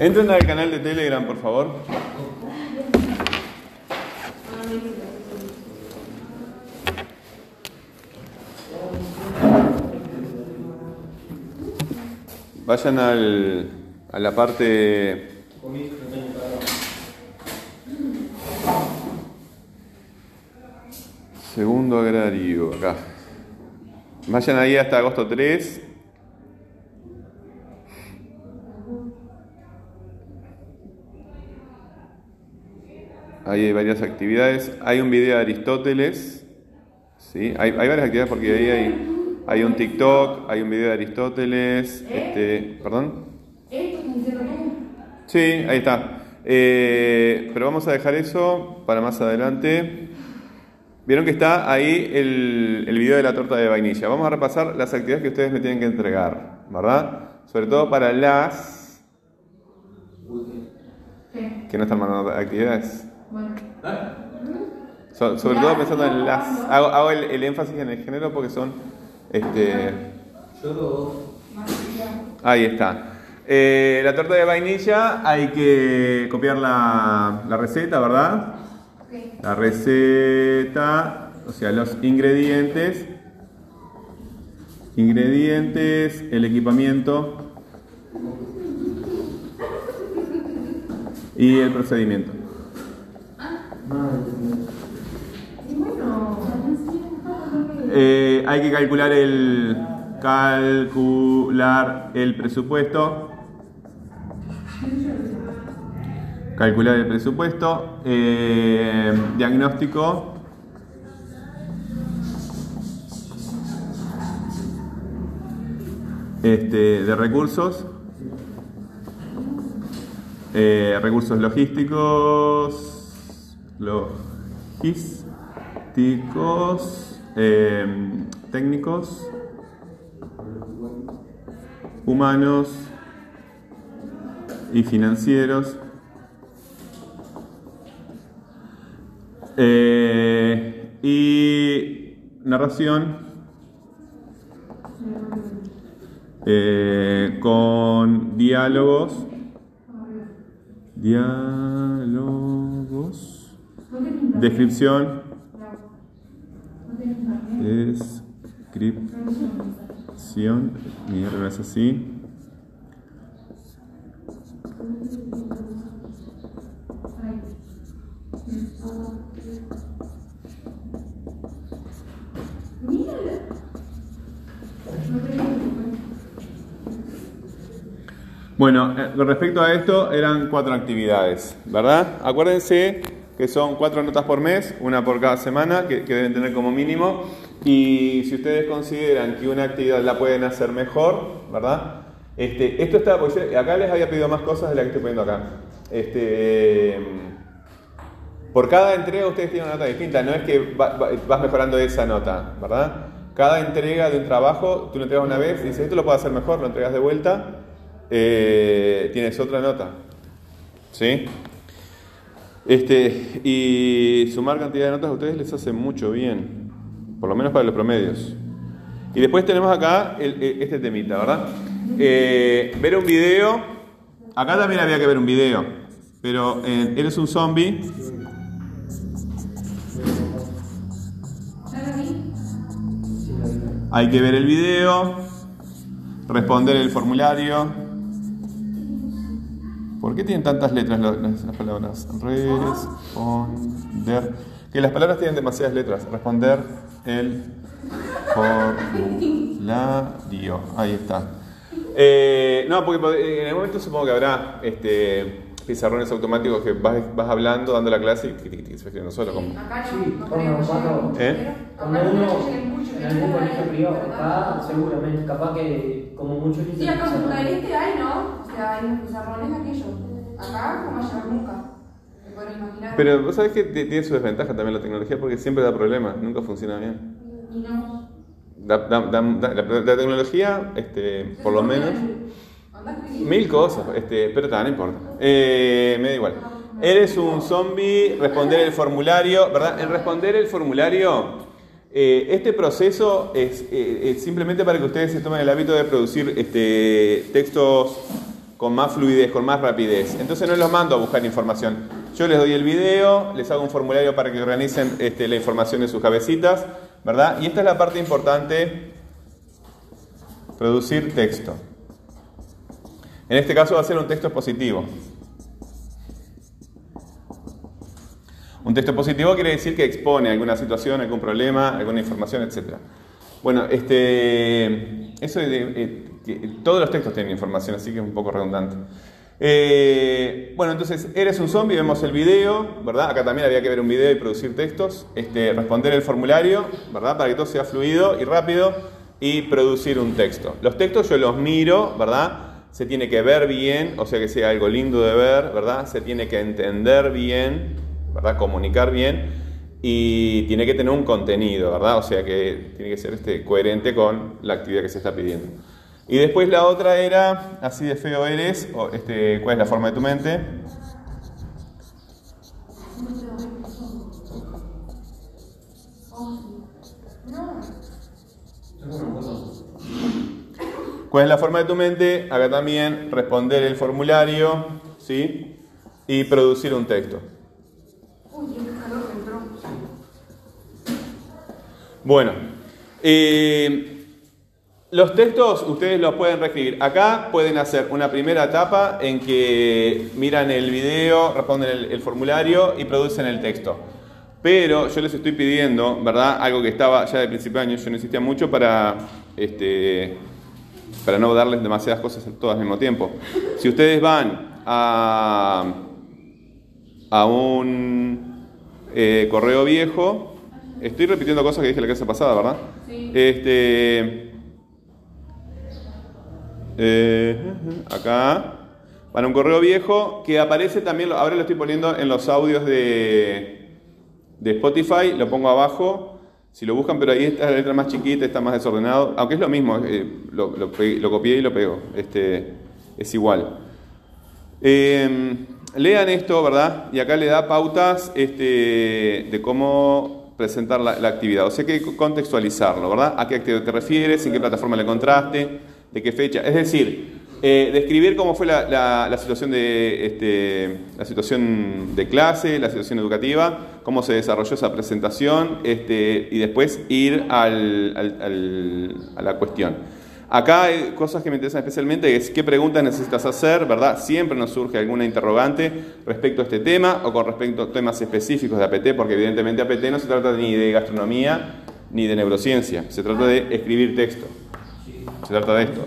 Entren al canal de Telegram, por favor. Vayan al, a la parte... Segundo agrario, acá. Vayan ahí hasta agosto 3. Ahí hay varias actividades. Hay un video de Aristóteles. ¿sí? Hay, hay varias actividades porque ahí hay, hay un TikTok, hay un video de Aristóteles. Este, ¿Perdón? Sí, ahí está. Eh, pero vamos a dejar eso para más adelante. Vieron que está ahí el, el video de la torta de vainilla. Vamos a repasar las actividades que ustedes me tienen que entregar, ¿verdad? Sobre todo para las que no están mandando actividades. So- sobre todo pensando en las. Hago, hago el, el énfasis en el género porque son. Este, ahí está. Eh, la torta de vainilla hay que copiar la, la receta, ¿verdad? La receta, o sea, los ingredientes. Ingredientes, el equipamiento y el procedimiento. Eh, hay que calcular el calcular el presupuesto. Calcular el presupuesto. eh, diagnóstico. Este, de recursos. Eh, recursos logísticos. Logísticos. eh, técnicos. Humanos. Y financieros. Eh, y narración. Eh, con diálogos. Diálogos. Descripción. Descripción. Mierda, es así. Bueno, eh, respecto a esto, eran cuatro actividades, ¿verdad? Acuérdense que son cuatro notas por mes, una por cada semana, que, deben tener como mínimo. Y si ustedes consideran que una actividad la pueden hacer mejor, ¿verdad? Este, esto está, pues yo acá les había pedido más cosas de las que estoy poniendo acá. Este, por cada entrega ustedes tienen una nota distinta, no es que va- va- vas mejorando esa nota, ¿verdad? Cada entrega de un trabajo, tú lo entregas una vez y dices, esto lo puedo hacer mejor, lo entregas de vuelta, eh, tienes otra nota. ¿Sí? Este, y sumar cantidad de notas a ustedes les hace mucho bien, por lo menos para los promedios. Y después tenemos acá el- el- este temita, ¿verdad? Eh, ver un video, acá también había que ver un video, pero eh, eres un zombie. Hay que ver el video, responder el formulario. ¿Por qué tienen tantas letras las, las palabras? Responder. Que las palabras tienen demasiadas letras. Responder el formulario. Ahí está. Eh, no, porque en el momento supongo que habrá este, pizarrones automáticos que vas, vas hablando, dando la clase y tic, se va escribiendo solo. Como, Acá Sí, no, no cuando- creo. cuando- ¿Eh? Cuando uno en algún colegio privado, acá seguramente, capaz que como muchos Sí, acá en Punta del Este hay, ¿no? Pizarrones. Acá no va a llegar nunca. Imaginar. Pero vos sabés que tiene su desventaja también la tecnología porque siempre da problemas, nunca funciona bien. Y no. Da- da- da- da- la, la tecnología, este, por lo menos, mil cosas, este, pero ta, no importa. Eh, me da igual. Eres un zombie, responder el formulario, ¿verdad? En responder el formulario, eh, este proceso es, eh, es simplemente para que ustedes se tomen el hábito de producir este, textos con más fluidez, con más rapidez. Entonces no los mando a buscar información. Yo les doy el video, les hago un formulario para que organicen este, la información de sus cabecitas, ¿verdad? Y esta es la parte importante, producir texto. En este caso va a ser un texto positivo. Un texto positivo quiere decir que expone alguna situación, algún problema, alguna información, etc. Bueno, este, eso de, todos los textos tienen información, así que es un poco redundante. Eh, bueno, entonces, eres un zombie, vemos el video, ¿verdad? Acá también había que ver un video y producir textos, este, responder el formulario, ¿verdad? Para que todo sea fluido y rápido y producir un texto. Los textos yo los miro, ¿verdad? Se tiene que ver bien, o sea que sea algo lindo de ver, ¿verdad? Se tiene que entender bien, ¿verdad? Comunicar bien y tiene que tener un contenido, ¿verdad? O sea que tiene que ser este, coherente con la actividad que se está pidiendo. Y después la otra era, así de feo eres, o este, ¿cuál es la forma de tu mente? ¿Cuál es la forma de tu mente? Acá también responder el formulario, ¿sí? Y producir un texto. Bueno, eh, los textos ustedes los pueden reescribir. Acá pueden hacer una primera etapa en que miran el video, responden el, formulario y producen el texto. Pero yo les estoy pidiendo, ¿verdad? Algo que estaba ya de principio de año, yo no insistía mucho para, este, para no darles demasiadas cosas todas al mismo tiempo. Si ustedes van a, a un eh, correo viejo, estoy repitiendo cosas que dije la clase pasada, ¿verdad? Sí. Este, eh, acá, para un correo viejo que aparece también, ahora lo estoy poniendo en los audios de, de Spotify, lo pongo abajo, si lo buscan, pero ahí está la letra más chiquita, está más desordenado, aunque es lo mismo, eh, lo, copié y lo pego, este, es igual. Em, lean esto, ¿verdad? Y acá le da pautas este, de cómo presentar la, la, actividad, o sea que contextualizarlo, ¿verdad? ¿A qué actividad te refieres? ¿En qué plataforma le encontraste? De qué fecha. Es decir, eh, describir cómo fue la, situación de, este, la situación de clase, la situación educativa, cómo se desarrolló esa presentación este, y después ir al, a la cuestión. Acá hay cosas que me interesan especialmente, es qué preguntas necesitas hacer, ¿verdad? Siempre nos surge alguna interrogante respecto a este tema o con respecto a temas específicos de APT, porque evidentemente APT no se trata ni de gastronomía ni de neurociencia, se trata de escribir texto. Se trata de esto.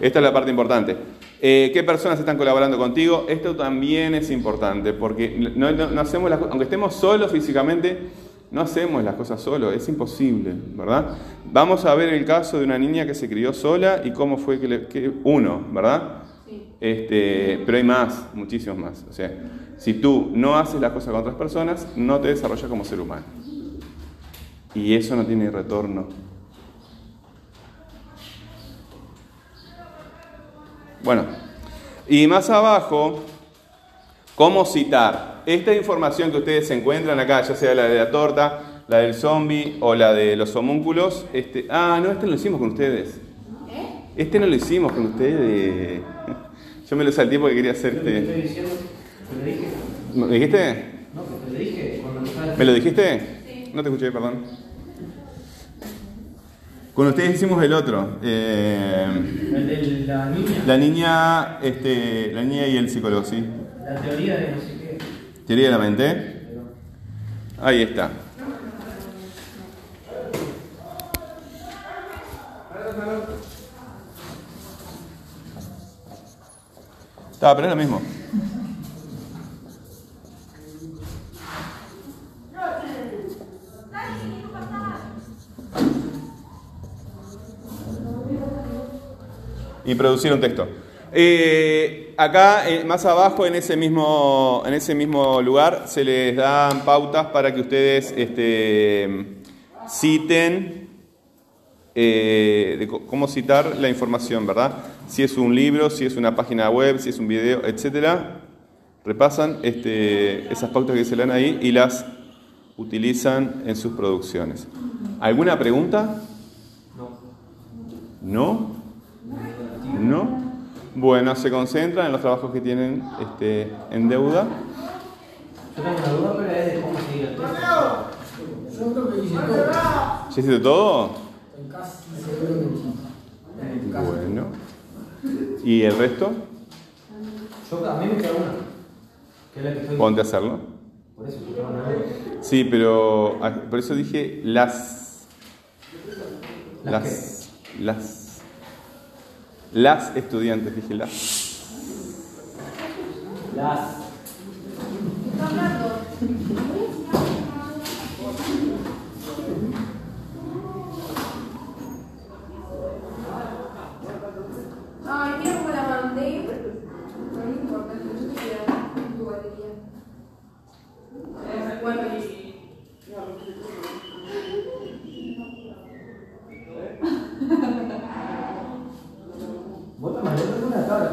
Esta es la parte importante. Eh, ¿Qué personas están colaborando contigo? Esto también es importante, porque no, hacemos aunque estemos solos físicamente, no hacemos las cosas solos, es imposible, ¿verdad? Vamos a ver el caso de una niña que se crió sola y cómo fue que, uno, ¿verdad? Este, pero hay más, muchísimos más. O sea, si tú no haces las cosas con otras personas, no te desarrollas como ser humano. Y eso no tiene retorno. Bueno, y más abajo, ¿cómo citar? Esta información que ustedes se encuentran acá, ya sea la de la torta, la del zombie o la de los homúnculos, este, ah, no, este no lo hicimos con ustedes. ¿Eh? Este no lo hicimos con ustedes. Yo me lo salté porque quería hacer este. ¿Me dijiste? No, te lo dije. ¿Me lo dijiste? No te escuché, perdón. Con ustedes hicimos el otro. Eh, el de la niña. La niña, este, la niña y el psicólogo, sí. La teoría de no sé qué. Teoría de la mente. Ahí está. Estaba, pero es lo mismo. Y producir un texto. Eh, acá, eh, más abajo, en ese, mismo, en ese mismo lugar, se les dan pautas para que ustedes este, citen, eh, de cómo citar la información, ¿verdad? Si es un libro, si es una página web, si es un video, etcétera. Repasan este, esas pautas que se le dan ahí y las utilizan en sus producciones. ¿Alguna pregunta? No. ¿No? ¿No? Bueno, se concentran en los trabajos que tienen este, en deuda. Yo tengo una duda, pero es de cómo seguir el texto. Yo creo que hice todo. ¿Ya hiciste todo? Bueno. ¿Y el resto? Yo, a mí me queda una. Que es la que estoy. Ponte a hacerlo. Por eso, una. Sí, pero ah, por eso dije las. ¿Las Las. Las. Las estudiantes, dije las. Las.